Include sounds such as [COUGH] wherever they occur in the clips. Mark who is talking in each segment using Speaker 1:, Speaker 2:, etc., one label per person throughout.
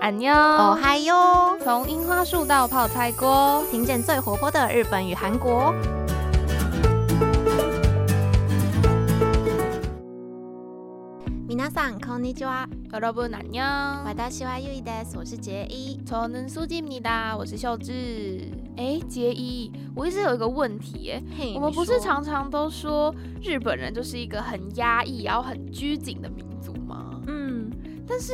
Speaker 1: 安妞，
Speaker 2: 哦嗨哟！
Speaker 1: 从樱花树到泡菜锅，
Speaker 2: 听见最活泼的日本与韩国。皆さんこんにちは。
Speaker 1: 여러분안 녕。
Speaker 2: 私はゆいです。我是杰一。
Speaker 1: 저는수지입니 다。 我是秀智。哎，杰一，我一直有一个问题，哎，我们不是常常都说日本人就是一个很压抑然后很拘谨的民族吗？嗯，但是。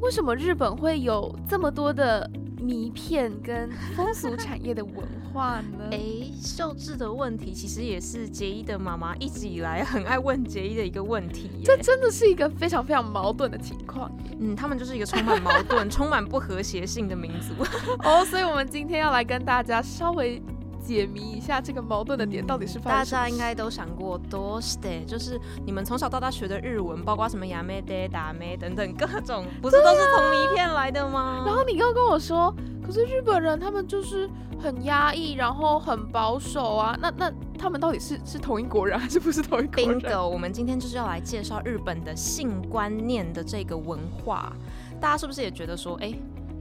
Speaker 1: 为什么日本会有这么多的迷片跟风俗产业的文化呢？[LAUGHS]
Speaker 2: 哎，秀智的问题其实也是杰伊的妈妈一直以来很爱问杰伊的一个问题。
Speaker 1: 这真的是一个非常非常矛盾的情况。
Speaker 2: 嗯，他们就是一个充满矛盾、[LAUGHS] 充满不和谐性的民族。
Speaker 1: 哦，所以我们今天要来跟大家稍微。解谜一下这个矛盾的点到底是发生？大
Speaker 2: 家应该都想过多 stay，就是你们从小到大学的日文，包括什么亚美爹、达美等等各种，不是都是同一片来的吗？
Speaker 1: 然后你刚跟我说，可是日本人他们就是很压抑，然后很保守啊。那那他们到底是是同一国人还是不是同一国人
Speaker 2: ？Bingo！我们今天就是要来介绍日本的性观念的这个文化，大家是不是也觉得说，哎？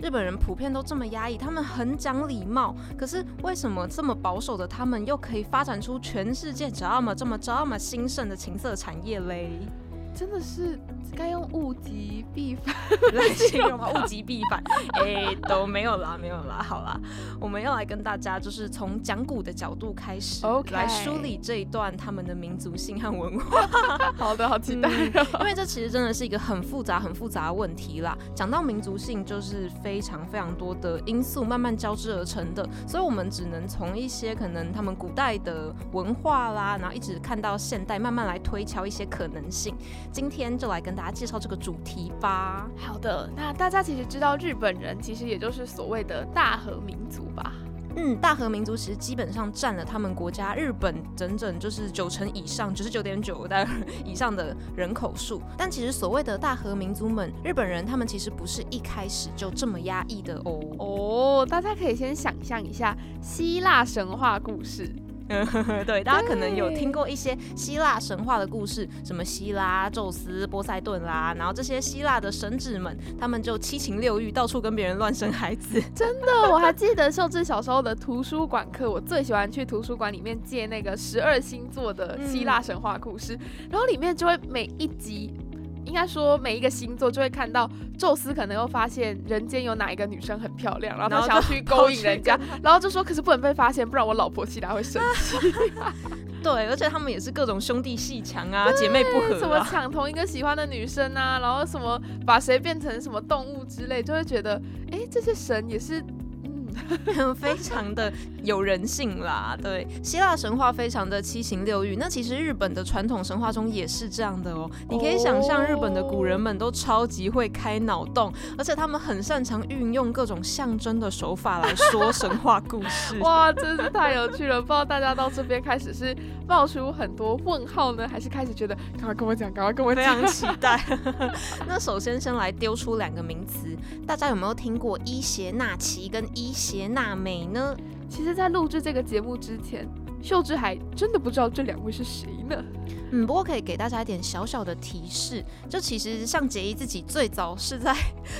Speaker 2: 日本人普遍都这么压抑，他们很讲礼貌，可是为什么这么保守的他们又可以发展出全世界这么这么这么兴盛的情色产业嘞？
Speaker 1: 真的是。该用物极必反
Speaker 2: 来形容吗？[LAUGHS] 物极必反，哎，都没有啦，没有啦，好啦，我们要来跟大家就是从讲古的角度开始，来梳理这一段他们的民族性和文化。[LAUGHS]
Speaker 1: 好的，好期待，
Speaker 2: 因为这其实真的是一个很复杂、很复杂的问题啦。讲到民族性，就是非常非常多的因素慢慢交织而成的，所以我们只能从一些可能他们古代的文化啦，然后一直看到现代，慢慢来推敲一些可能性。今天就来跟。大家介绍这个主题吧。
Speaker 1: 好的，那大家其实知道日本人其实也就是所谓的大和民族吧？
Speaker 2: 嗯，大和民族其实基本上占了他们国家日本整整就是九成以上，九十九点九的以上的人口数。但其实所谓的大和民族们，日本人他们其实不是一开始就这么压抑的哦。
Speaker 1: 哦，大家可以先想象一下希腊神话故事。[LAUGHS]
Speaker 2: 对，大家可能有听过一些希腊神话的故事，什么希拉、宙斯、波塞顿啦，然后这些希腊的神祇们，他们就七情六欲，到处跟别人乱生孩子。
Speaker 1: 真的，我还记得秀智小时候的图书馆课，我最喜欢去图书馆里面借那个十二星座的希腊神话故事，然后里面就会每一集。应该说，每一个星座就会看到宙斯可能又发现人间有哪一个女生很漂亮，然后他想要去勾引人家，然后就说：“可是不能被发现，不然我老婆其他会生气。[LAUGHS] ”
Speaker 2: 对，而且他们也是各种兄弟戏强啊，姐妹不和，
Speaker 1: 什么抢同一个喜欢的女生啊，然后什么把谁变成什么动物之类，就会觉得，哎，这些神也是。
Speaker 2: 嗯 [LAUGHS] 非常的有人性啦，对，希腊神话非常的七情六欲。那其实日本的传统神话中也是这样的哦。你可以想象，日本的古人们都超级会开脑洞，而且他们很擅长运用各种象征的手法来说神话故事。[LAUGHS]
Speaker 1: 哇，真是太有趣了！不知道大家到这边开始是冒出很多问号呢，还是开始觉得赶快跟我讲，赶快跟我
Speaker 2: 讲，非常期待。[LAUGHS] [LAUGHS] 那首先先来丢出两个名词，大家有没有听过伊邪那岐跟伊？邪那美呢？
Speaker 1: 其实，在录制这个节目之前，秀智还真的不知道这两位是谁呢。
Speaker 2: 嗯，不过可以给大家一点小小的提示，就其实像杰伊自己最早是在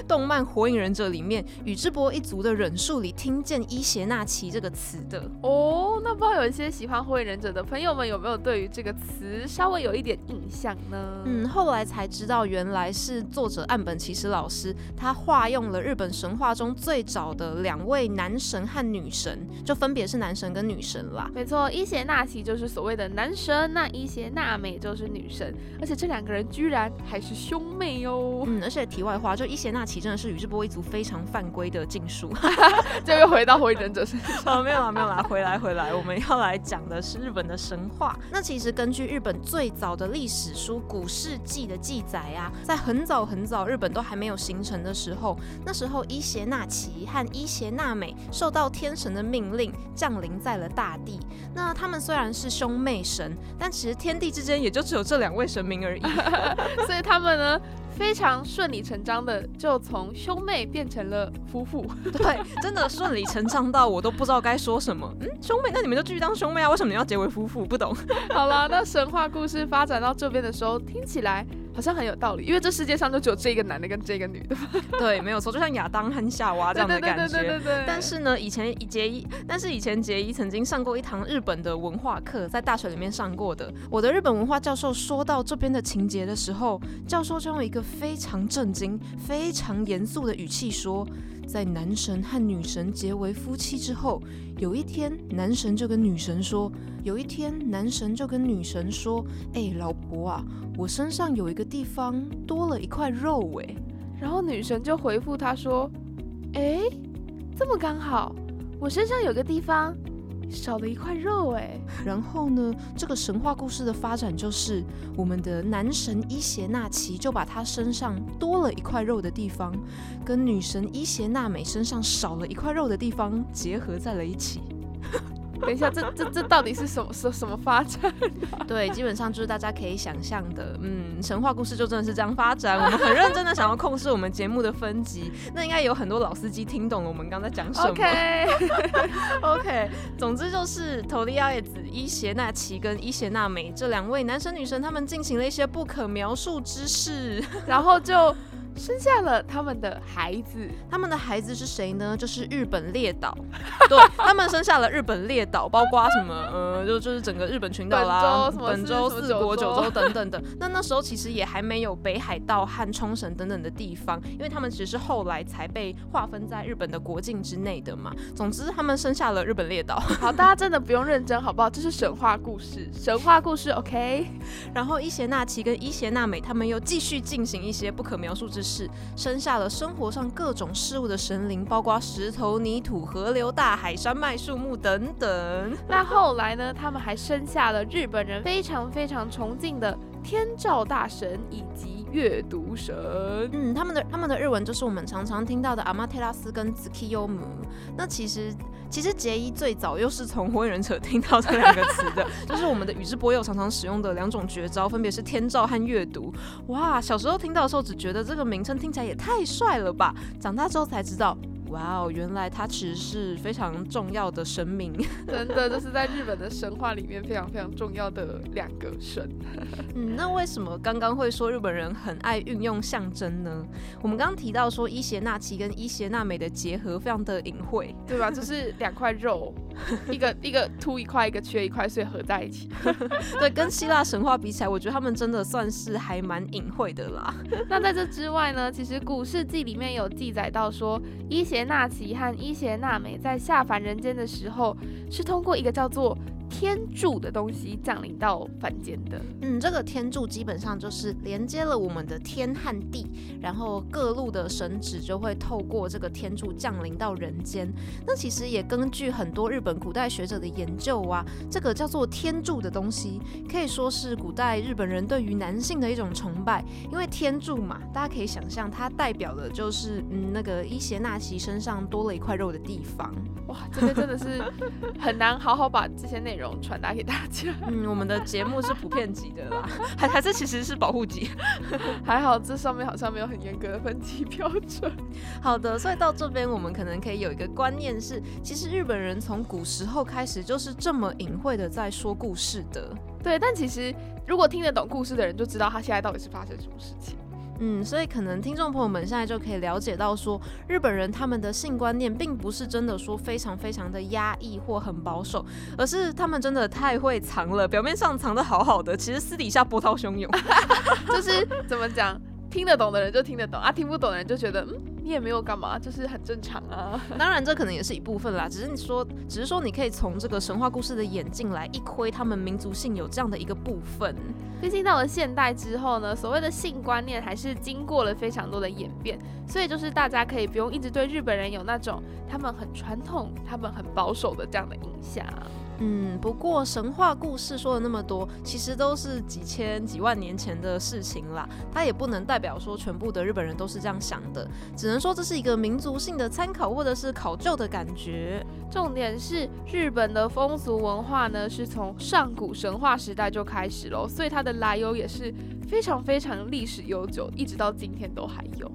Speaker 2: 动漫《火影忍者》里面宇智波一族的忍术里听见伊邪那岐这个词的
Speaker 1: 哦。那不知道有一些喜欢《火影忍者》的朋友们有没有对于这个词稍微有一点印象呢？
Speaker 2: 嗯，后来才知道原来是作者岸本齐史老师他化用了日本神话中最早的两位男神和女神，就分别是男神跟女神啦。
Speaker 1: 没错，伊邪那岐就是所谓的男神，那伊邪那。美就是女神，而且这两个人居然还是兄妹哟。
Speaker 2: 嗯，而且题外话，就伊邪那岐真的是宇智波一族非常犯规的禁术。[LAUGHS]
Speaker 1: 这又回到火影忍者身上。[LAUGHS]
Speaker 2: 哦，没有啦，没有啦，回来回来，我们要来讲的是日本的神话。那其实根据日本最早的历史书《古世纪》的记载啊，在很早很早日本都还没有形成的时候，那时候伊邪那岐和伊邪那美受到天神的命令降临在了大地。那他们虽然是兄妹神，但其实天地之间也就只有这两位神明而已，[LAUGHS]
Speaker 1: 所以他们呢非常顺理成章的就从兄妹变成了夫妇。[LAUGHS]
Speaker 2: 对，真的顺理成章到我都不知道该说什么。嗯，兄妹，那你们就继续当兄妹啊？为什么你要结为夫妇？不懂。[LAUGHS]
Speaker 1: 好了，那神话故事发展到这边的时候，听起来。好像很有道理，因为这世界上就只有这个男的跟这个女的。[LAUGHS]
Speaker 2: 对，没有错，就像亚当和夏娃这样的感觉。
Speaker 1: 对对对对对。
Speaker 2: 但是呢，以前杰伊，但是以前杰伊曾经上过一堂日本的文化课，在大学里面上过的。我的日本文化教授说到这边的情节的时候，教授就用一个非常震惊、非常严肃的语气说。在男神和女神结为夫妻之后，有一天，男神就跟女神说：“有一天，男神就跟女神说，哎，老婆啊，我身上有一个地方多了一块肉，哎。”
Speaker 1: 然后女神就回复他说：“哎，这么刚好，我身上有个地方。”少了一块肉哎，
Speaker 2: 然后呢？这个神话故事的发展就是，我们的男神伊邪那岐就把他身上多了一块肉的地方，跟女神伊邪那美身上少了一块肉的地方结合在了一起。
Speaker 1: 等一下，这这这到底是什么什什么发展？[LAUGHS]
Speaker 2: 对，基本上就是大家可以想象的，嗯，神话故事就真的是这样发展。我们很认真的想要控制我们节目的分级，那应该有很多老司机听懂了我们刚才讲什么。OK，OK，[LAUGHS] 总之就是头利亚叶子伊邪那岐跟伊邪那美这两位男神女神，他们进行了一些不可描述之事，
Speaker 1: 然后就。生下了他们的孩子，
Speaker 2: 他们的孩子是谁呢？就是日本列岛，[LAUGHS] 对他们生下了日本列岛，包括什么？呃，就就是整个日本群岛啦，本州、四国、九州等等的。那那时候其实也还没有北海道和冲绳等等的地方，因为他们只是后来才被划分在日本的国境之内的嘛。总之，他们生下了日本列岛。[LAUGHS]
Speaker 1: 好，大家真的不用认真，好不好？这是神话故事，神话故事，OK。
Speaker 2: 然后伊邪那岐跟伊邪那美他们又继续进行一些不可描述之。是生下了生活上各种事物的神灵，包括石头、泥土、河流、大海、山脉、树木等等。
Speaker 1: 那后来呢？他们还生下了日本人非常非常崇敬的天照大神以及阅读神。
Speaker 2: 嗯，他们的他们的日文就是我们常常听到的阿玛特拉斯跟紫气优姆。那其实。其实杰伊最早又是从火影忍者听到这两个词的，[LAUGHS] 就是我们的宇智波鼬常常使用的两种绝招，分别是天照和阅读。哇，小时候听到的时候只觉得这个名称听起来也太帅了吧，长大之后才知道。哇哦，原来他其实是非常重要的神明，[LAUGHS]
Speaker 1: 真的，这是在日本的神话里面非常非常重要的两个神。[LAUGHS]
Speaker 2: 嗯，那为什么刚刚会说日本人很爱运用象征呢？我们刚刚提到说伊邪那岐跟伊邪那美的结合非常的隐晦，
Speaker 1: 对吧？就是两块肉，[LAUGHS] 一个一个凸一块，一个缺一块，所以合在一起。[LAUGHS]
Speaker 2: 对，跟希腊神话比起来，我觉得他们真的算是还蛮隐晦的啦。[LAUGHS]
Speaker 1: 那在这之外呢，其实古世纪里面有记载到说伊邪。那岐和伊邪那美在下凡人间的时候，是通过一个叫做。天柱的东西降临到凡间的，
Speaker 2: 嗯，这个天柱基本上就是连接了我们的天和地，然后各路的神旨就会透过这个天柱降临到人间。那其实也根据很多日本古代学者的研究啊，这个叫做天柱的东西，可以说是古代日本人对于男性的一种崇拜。因为天柱嘛，大家可以想象，它代表的就是嗯那个伊邪那岐身上多了一块肉的地方。
Speaker 1: 哇，这个真的是很难好好把这些内容。传达给大家。[LAUGHS]
Speaker 2: 嗯，我们的节目是普遍级的啦，[LAUGHS] 还还是其实是保护级。[LAUGHS]
Speaker 1: 还好这上面好像没有很严格的分级标准。
Speaker 2: 好的，所以到这边我们可能可以有一个观念是，其实日本人从古时候开始就是这么隐晦的在说故事的。
Speaker 1: 对，但其实如果听得懂故事的人就知道他现在到底是发生什么事情。
Speaker 2: 嗯，所以可能听众朋友们现在就可以了解到，说日本人他们的性观念并不是真的说非常非常的压抑或很保守，而是他们真的太会藏了，表面上藏的好好的，其实私底下波涛汹涌。[LAUGHS]
Speaker 1: 就是怎么讲？听得懂的人就听得懂啊，听不懂的人就觉得，嗯，你也没有干嘛，就是很正常啊。
Speaker 2: 当然，这可能也是一部分啦，只是你说，只是说你可以从这个神话故事的眼镜来一窥他们民族性有这样的一个部分。
Speaker 1: 毕竟到了现代之后呢，所谓的性观念还是经过了非常多的演变，所以就是大家可以不用一直对日本人有那种他们很传统、他们很保守的这样的印象。
Speaker 2: 嗯，不过神话故事说了那么多，其实都是几千几万年前的事情啦。它也不能代表说全部的日本人都是这样想的，只能说这是一个民族性的参考或者是考究的感觉。
Speaker 1: 重点是日本的风俗文化呢，是从上古神话时代就开始了，所以它的来由也是非常非常历史悠久，一直到今天都还有。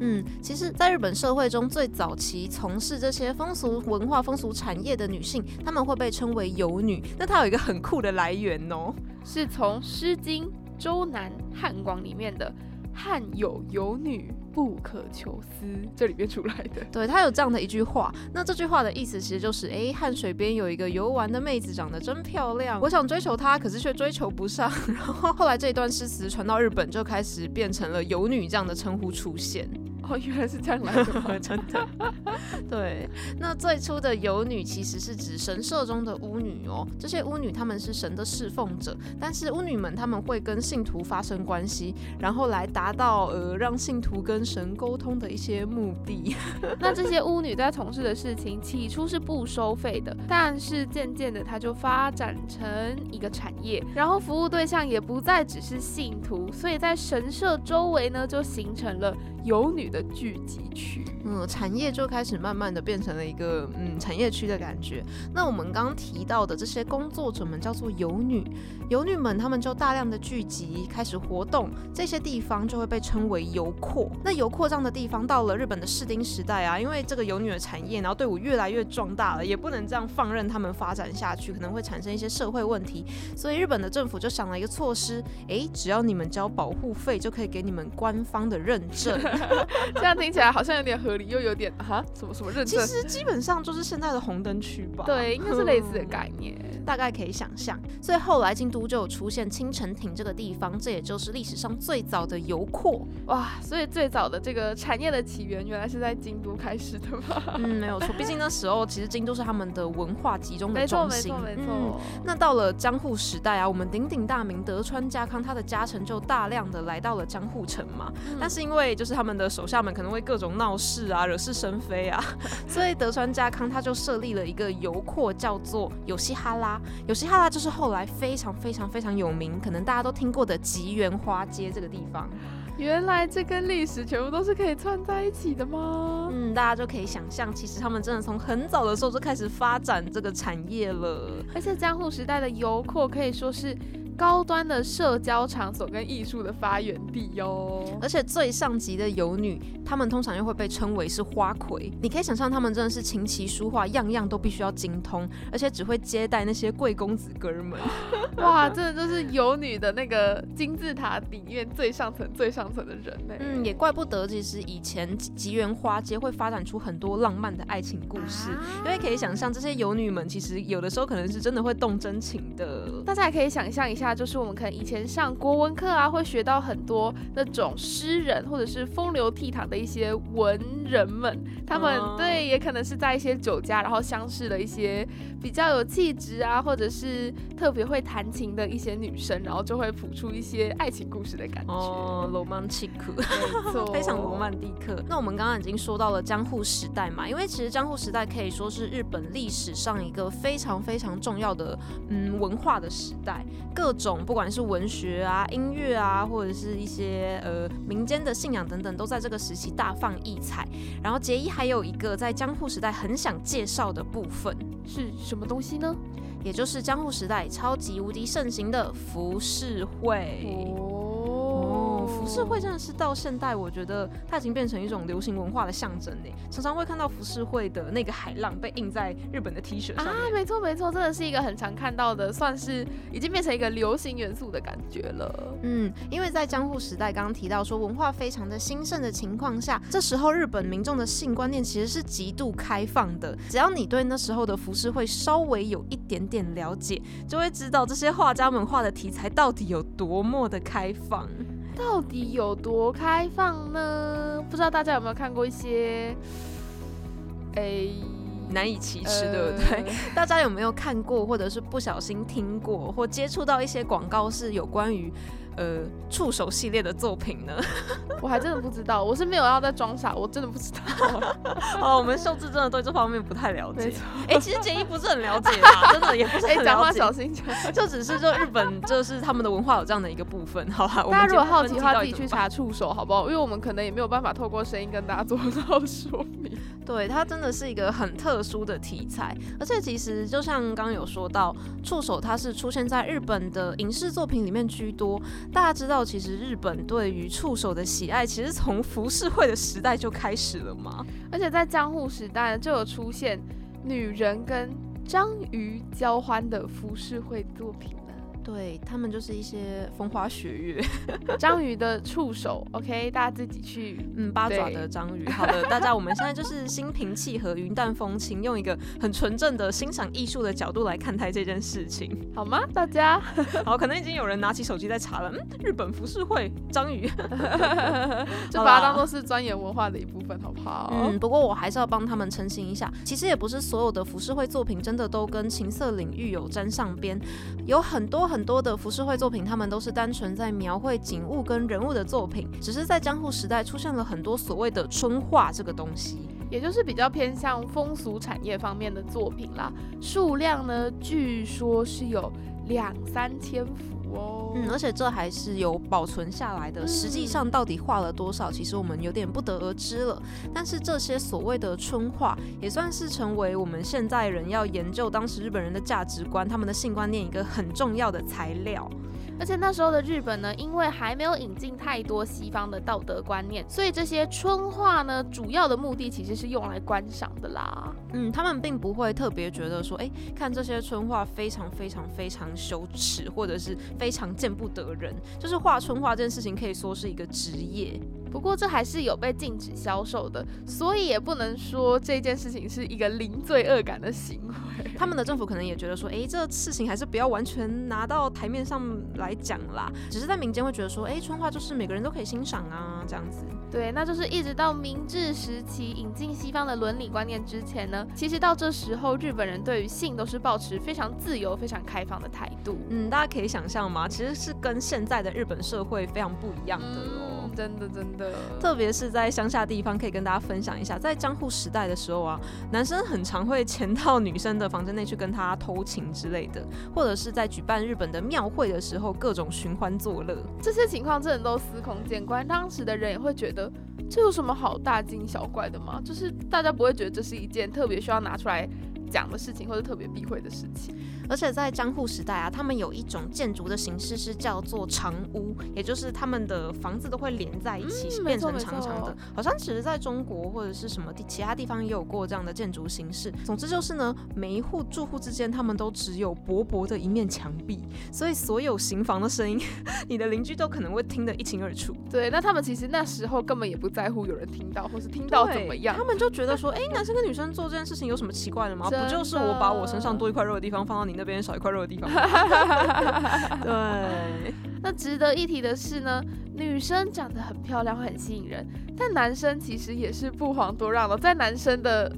Speaker 2: 嗯，其实，在日本社会中最早期从事这些风俗文化、风俗产业的女性，她们会被称为游女。那它有一个很酷的来源哦，
Speaker 1: 是从《诗经》周南汉广里面的“汉有游女不可求思”这里面出来的。
Speaker 2: 对他有这样的一句话，那这句话的意思其实就是，哎，汉水边有一个游玩的妹子，长得真漂亮，我想追求她，可是却追求不上。[LAUGHS] 然后后来这一段诗词传到日本，就开始变成了游女这样的称呼出现。
Speaker 1: 哦，原来是这样来的，[LAUGHS]
Speaker 2: 真的。[LAUGHS] 对，那最初的游女其实是指神社中的巫女哦。这些巫女她们是神的侍奉者，但是巫女们她们会跟信徒发生关系，然后来达到呃让信徒跟神沟通的一些目的。[LAUGHS]
Speaker 1: 那这些巫女在从事的事情起初是不收费的，但是渐渐的它就发展成一个产业，然后服务对象也不再只是信徒，所以在神社周围呢就形成了。游女的聚集区，
Speaker 2: 嗯，产业就开始慢慢的变成了一个嗯产业区的感觉。那我们刚刚提到的这些工作者们叫做游女，游女们他们就大量的聚集开始活动，这些地方就会被称为游廓。那游廓这样的地方到了日本的士丁时代啊，因为这个游女的产业，然后队伍越来越壮大了，也不能这样放任他们发展下去，可能会产生一些社会问题，所以日本的政府就想了一个措施，哎，只要你们交保护费，就可以给你们官方的认证。[LAUGHS]
Speaker 1: 这样听起来好像有点合理，又有点哈什么什么认证。
Speaker 2: 其实基本上就是现在的红灯区吧。
Speaker 1: 对，应该是类似的概念，
Speaker 2: 大概可以想象。所以后来京都就有出现青城亭这个地方，这也就是历史上最早的油库。
Speaker 1: 哇，所以最早的这个产业的起源原来是在京都开始的吗？[LAUGHS]
Speaker 2: 嗯，没有错。毕竟那时候其实京都是他们的文化集中的中心。
Speaker 1: 没错，没错，没错。
Speaker 2: 那到了江户时代啊，我们鼎鼎大名德川家康他的家臣就大量的来到了江户城嘛。但是因为就是他们的手下们可能会各种闹事啊，惹是生非啊，[LAUGHS] 所以德川家康他就设立了一个油廓，叫做有西哈拉。有西哈拉就是后来非常非常非常有名，可能大家都听过的吉原花街这个地方。
Speaker 1: 原来这跟历史全部都是可以串在一起的吗？
Speaker 2: 嗯，大家就可以想象，其实他们真的从很早的时候就开始发展这个产业了。
Speaker 1: 而且江户时代的油廓可以说是。高端的社交场所跟艺术的发源地哟，
Speaker 2: 而且最上级的游女，她们通常又会被称为是花魁。你可以想象，她们真的是琴棋书画样样都必须要精通，而且只会接待那些贵公子哥们。[LAUGHS]
Speaker 1: 哇，真的就是游女的那个金字塔底面最上层、最上层的人呢。
Speaker 2: 嗯，也怪不得，其实以前吉原花街会发展出很多浪漫的爱情故事，因为可以想象这些游女们其实有的时候可能是真的会动真情的。
Speaker 1: 大家也可以想象一下。就是我们可能以前上国文课啊，会学到很多那种诗人或者是风流倜傥的一些文人们，他们对也可能是在一些酒家，然后相识了一些比较有气质啊，或者是特别会弹琴的一些女生，然后就会谱出一些爱情故事的感觉。
Speaker 2: 哦，罗曼蒂克，
Speaker 1: 没错，
Speaker 2: 非常罗曼蒂克。那我们刚刚已经说到了江户时代嘛，因为其实江户时代可以说是日本历史上一个非常非常重要的嗯文化的时代，各。种不管是文学啊、音乐啊，或者是一些呃民间的信仰等等，都在这个时期大放异彩。然后杰伊还有一个在江户时代很想介绍的部分
Speaker 1: 是什么东西呢？
Speaker 2: 也就是江户时代超级无敌盛行的浮世绘。浮世绘真的是到现代，我觉得它已经变成一种流行文化的象征呢。常常会看到服饰会的那个海浪被印在日本的 T 恤上。啊，
Speaker 1: 没错没错，真的是一个很常看到的，算是已经变成一个流行元素的感觉了。
Speaker 2: 嗯，因为在江户时代刚刚提到说文化非常的兴盛的情况下，这时候日本民众的性观念其实是极度开放的。只要你对那时候的服饰会稍微有一点点了解，就会知道这些画家们画的题材到底有多么的开放。
Speaker 1: 到底有多开放呢？不知道大家有没有看过一些，诶，
Speaker 2: 难以启齿，对不对？大家有没有看过，或者是不小心听过，或接触到一些广告是有关于？呃，触手系列的作品呢？[LAUGHS]
Speaker 1: 我还真的不知道，我是没有要再装傻，我真的不知道。[LAUGHS]
Speaker 2: 哦，我们秀智真的对这方面不太了解。哎，其实简一不是很了解啦，[LAUGHS] 真的也不是很了解。
Speaker 1: 讲话小心
Speaker 2: 讲，就只是说日本就是他们的文化有这样的一个部分，好吧？
Speaker 1: 大家如果好奇的话，自己去查触手，好不好？因为我们可能也没有办法透过声音跟大家做到说明。
Speaker 2: 对，它真的是一个很特殊的题材，而且其实就像刚刚有说到，触手它是出现在日本的影视作品里面居多。大家知道，其实日本对于触手的喜爱，其实从浮世绘的时代就开始了吗？
Speaker 1: 而且在江户时代就有出现女人跟章鱼交欢的浮世绘作品。
Speaker 2: 对他们就是一些风花雪月，[LAUGHS]
Speaker 1: 章鱼的触手，OK，大家自己去，
Speaker 2: 嗯，八爪的章鱼。好的，大家我们现在就是心平气和、云淡风轻，用一个很纯正的欣赏艺术的角度来看待这件事情，
Speaker 1: 好吗？大家，[LAUGHS]
Speaker 2: 好，可能已经有人拿起手机在查了，嗯，日本浮世绘章鱼，[LAUGHS]
Speaker 1: 就把它当做是钻研文化的一部分，好不好？
Speaker 2: 嗯，不过我还是要帮他们澄清一下，其实也不是所有的浮世绘作品真的都跟情色领域有沾上边，有很多很。很多的浮世绘作品，他们都是单纯在描绘景物跟人物的作品，只是在江户时代出现了很多所谓的春画这个东西，
Speaker 1: 也就是比较偏向风俗产业方面的作品啦。数量呢，据说是有两三千幅哦。
Speaker 2: 嗯，而且这还是有保存下来的，实际上到底画了多少，其实我们有点不得而知了。但是这些所谓的春画，也算是成为我们现在人要研究当时日本人的价值观、他们的性观念一个很重要的材料。
Speaker 1: 而且那时候的日本呢，因为还没有引进太多西方的道德观念，所以这些春画呢，主要的目的其实是用来观赏的啦。
Speaker 2: 嗯，他们并不会特别觉得说，哎，看这些春画非常非常非常羞耻，或者是非常见不得人。就是画春画这件事情可以说是一个职业。
Speaker 1: 不过这还是有被禁止销售的，所以也不能说这件事情是一个零罪恶感的行为。
Speaker 2: 他们的政府可能也觉得说，哎，这事情还是不要完全拿到台面上来讲啦。只是在民间会觉得说，哎，春画就是每个人都可以欣赏啊，这样子。
Speaker 1: 对，那就是一直到明治时期引进西方的伦理观念之前呢，其实到这时候日本人对于性都是保持非常自由、非常开放的态度。
Speaker 2: 嗯，大家可以想象吗？其实是跟现在的日本社会非常不一样的哦。
Speaker 1: 真的真的，
Speaker 2: 特别是在乡下地方，可以跟大家分享一下，在江户时代的时候啊，男生很常会潜到女生的房间内去跟她偷情之类的，或者是在举办日本的庙会的时候，各种寻欢作乐，
Speaker 1: 这些情况真的都司空见惯。当时的人也会觉得，这有什么好大惊小怪的吗？就是大家不会觉得这是一件特别需要拿出来。讲的事情或者特别避讳的事情，
Speaker 2: 而且在江户时代啊，他们有一种建筑的形式是叫做长屋，也就是他们的房子都会连在一起，变成长长的。好像其实在中国或者是什么地其他地方也有过这样的建筑形式。总之就是呢，每一户住户之间他们都只有薄薄的一面墙壁，所以所有行房的声音，[LAUGHS] 你的邻居都可能会听得一清二楚。
Speaker 1: 对，那他们其实那时候根本也不在乎有人听到或是听到怎么样，
Speaker 2: 他们就觉得说，哎，男生跟女生做这件事情有什么奇怪的吗？不就是我把我身上多一块肉的地方放到你那边少一块肉的地方？[LAUGHS] [LAUGHS] 对。
Speaker 1: 那值得一提的是呢，女生长得很漂亮会很吸引人，但男生其实也是不遑多让的，在男生的。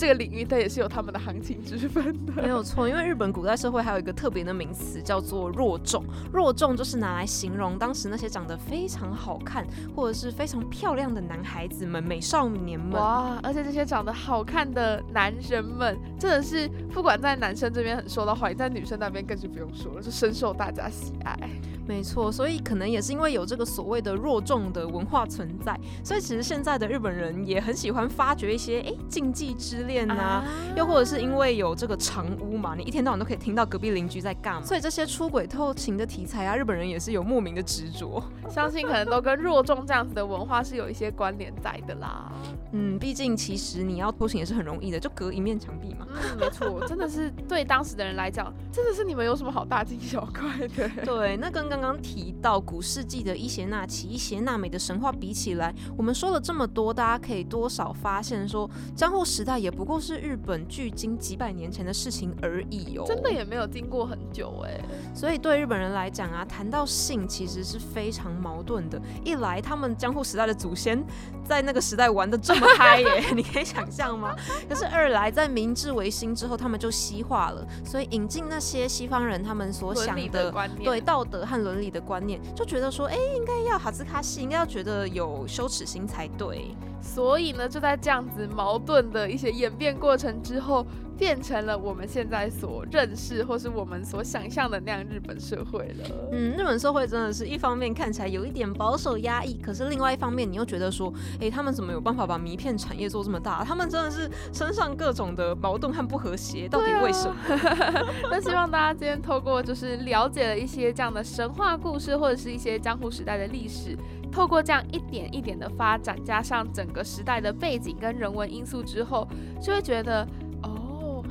Speaker 1: 这个领域它也是有他们的行情之分的，
Speaker 2: 没有错。因为日本古代社会还有一个特别的名词叫做弱众，弱众就是拿来形容当时那些长得非常好看或者是非常漂亮的男孩子们、美少年们。
Speaker 1: 哇！而且这些长得好看的男人们，真的是不管在男生这边很受到欢迎，在女生那边更是不用说了，就深受大家喜爱。
Speaker 2: 没错，所以可能也是因为有这个所谓的弱众的文化存在，所以其实现在的日本人也很喜欢发掘一些哎禁忌之恋呐，又或者是因为有这个长屋嘛，你一天到晚都可以听到隔壁邻居在干嘛，所以这些出轨偷情的题材啊，日本人也是有莫名的执着，
Speaker 1: 相信可能都跟弱众这样子的文化是有一些关联在的啦。
Speaker 2: 嗯，毕竟其实你要偷情也是很容易的，就隔一面墙壁嘛。
Speaker 1: 嗯，没错，真的是对当时的人来讲，真的是你们有什么好大惊小怪的？[LAUGHS]
Speaker 2: 对，那跟刚刚刚提到古世纪的伊邪那岐、伊邪那美的神话比起来，我们说了这么多，大家可以多少发现说，江户时代也不过是日本距今几百年前的事情而已哦，
Speaker 1: 真的也没有经过很久哎。
Speaker 2: 所以对日本人来讲啊，谈到性其实是非常矛盾的。一来，他们江户时代的祖先在那个时代玩的这么嗨耶，[LAUGHS] 你可以想象吗？可是二来，在明治维新之后，他们就西化了，所以引进那些西方人他们所想的对道德和伦理的。观念就觉得说，哎，应该要哈兹卡西，应该要觉得有羞耻心才对。
Speaker 1: 所以呢，就在这样子矛盾的一些演变过程之后，变成了我们现在所认识或是我们所想象的那样日本社会了。
Speaker 2: 嗯，日本社会真的是一方面看起来有一点保守压抑，可是另外一方面你又觉得说，哎，他们怎么有办法把迷片产业做这么大？他们真的是身上各种的矛盾和不和谐，到底为什么？
Speaker 1: 那希望大家今天透过就是了解了一些这样的神话故事，或者是一些江户时代的历史，透过这样一点一点的发展，加上整个时代的背景跟人文因素之后，就会觉得。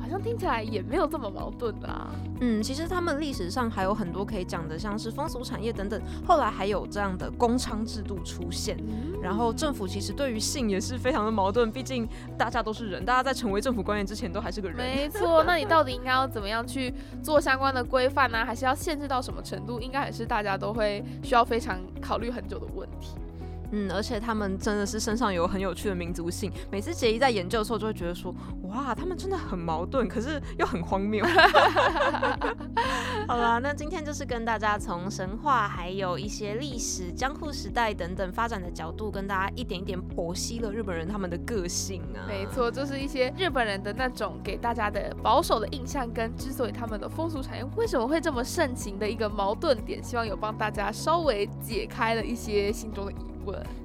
Speaker 1: 好像听起来也没有这么矛盾啊。
Speaker 2: 嗯，其实他们历史上还有很多可以讲的，像是风俗产业等等。后来还有这样的工商制度出现，然后政府其实对于性也是非常的矛盾，毕竟大家都是人，大家在成为政府官员之前都还是个人。
Speaker 1: 没 [LAUGHS] 错，那你到底应该要怎么样去做相关的规范呢？还是要限制到什么程度？应该还是大家都会需要非常考虑很久的问题。
Speaker 2: 嗯，而且他们真的是身上有很有趣的民族性。每次杰伊在研究的时候，就会觉得说，哇，他们真的很矛盾，可是又很荒谬。[LAUGHS] 好啦，那今天就是跟大家从神话，还有一些历史、江户时代等等发展的角度，跟大家一点一点剖析了日本人他们的个性啊。
Speaker 1: 没错，就是一些日本人的那种给大家的保守的印象，跟之所以他们的风俗产业为什么会这么盛行的一个矛盾点，希望有帮大家稍微解开了一些心中的疑。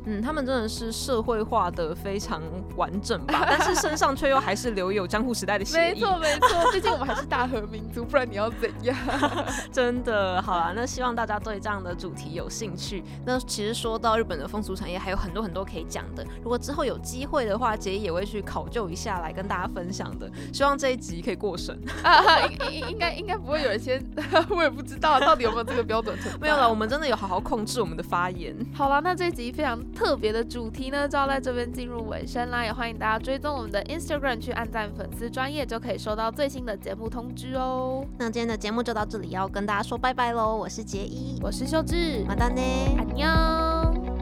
Speaker 2: 嗯，他们真的是社会化的非常完整吧，[LAUGHS] 但是身上却又还是留有江户时代的血 [LAUGHS]
Speaker 1: 没错没错，毕竟我们还是大和民族，不然你要怎样？[LAUGHS]
Speaker 2: 真的，好啦，那希望大家对这样的主题有兴趣。那其实说到日本的风俗产业，还有很多很多可以讲的。如果之后有机会的话，杰也会去考究一下来跟大家分享的。希望这一集可以过审
Speaker 1: 啊，应应该应该不会有一些，我也不知道到底有没有这个标准。
Speaker 2: 没有了，我们真的有好好控制我们的发言。
Speaker 1: 好了，那这一集。非常特别的主题呢，就要在这边进入尾声啦！也欢迎大家追踪我们的 Instagram 去按赞粉丝专业，就可以收到最新的节目通知哦。
Speaker 2: 那今天的节目就到这里，要跟大家说拜拜喽！我是杰一，
Speaker 1: 我是秀智，
Speaker 2: 马丹呢，
Speaker 1: 安妞。